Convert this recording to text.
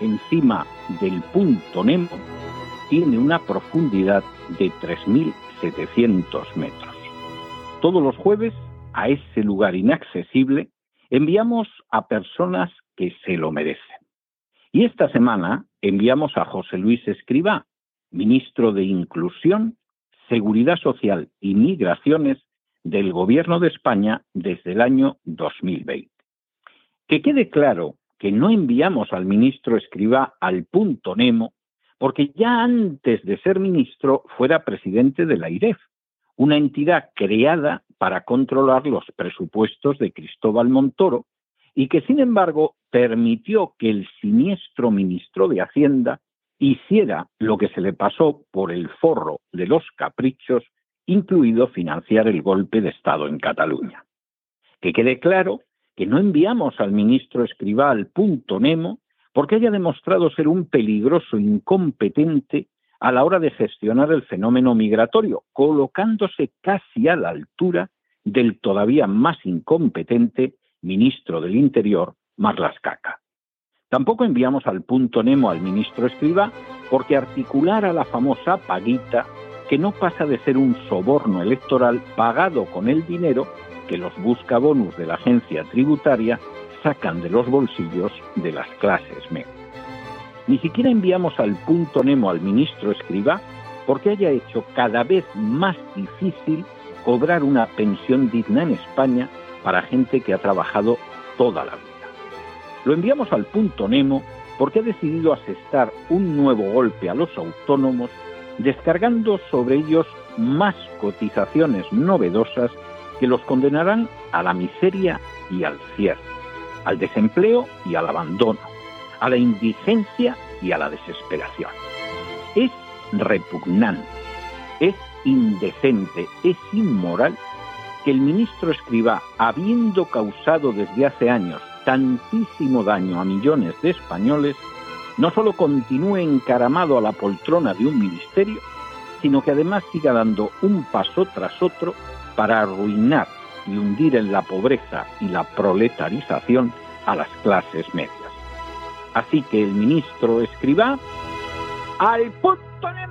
encima del punto Nemo, tiene una profundidad de 3.000 700 metros. Todos los jueves, a ese lugar inaccesible, enviamos a personas que se lo merecen. Y esta semana enviamos a José Luis Escribá, ministro de Inclusión, Seguridad Social y Migraciones del Gobierno de España desde el año 2020. Que quede claro que no enviamos al ministro Escribá al punto Nemo porque ya antes de ser ministro fuera presidente de la IREF, una entidad creada para controlar los presupuestos de Cristóbal Montoro y que sin embargo permitió que el siniestro ministro de Hacienda hiciera lo que se le pasó por el forro de los caprichos, incluido financiar el golpe de Estado en Cataluña. Que quede claro que no enviamos al ministro Escribá al punto Nemo porque haya demostrado ser un peligroso incompetente a la hora de gestionar el fenómeno migratorio, colocándose casi a la altura del todavía más incompetente ministro del Interior, Marlas Caca. Tampoco enviamos al punto Nemo al ministro Escriba porque articulara la famosa paguita que no pasa de ser un soborno electoral pagado con el dinero que los busca bonus de la agencia tributaria sacan de los bolsillos de las clases medias. Ni siquiera enviamos al punto Nemo al ministro Escriba porque haya hecho cada vez más difícil cobrar una pensión digna en España para gente que ha trabajado toda la vida. Lo enviamos al punto Nemo porque ha decidido asestar un nuevo golpe a los autónomos, descargando sobre ellos más cotizaciones novedosas que los condenarán a la miseria y al cierre al desempleo y al abandono, a la indigencia y a la desesperación. Es repugnante, es indecente, es inmoral que el ministro escriba, habiendo causado desde hace años tantísimo daño a millones de españoles, no solo continúe encaramado a la poltrona de un ministerio, sino que además siga dando un paso tras otro para arruinar y hundir en la pobreza y la proletarización a las clases medias. Así que el ministro escriba al punto de!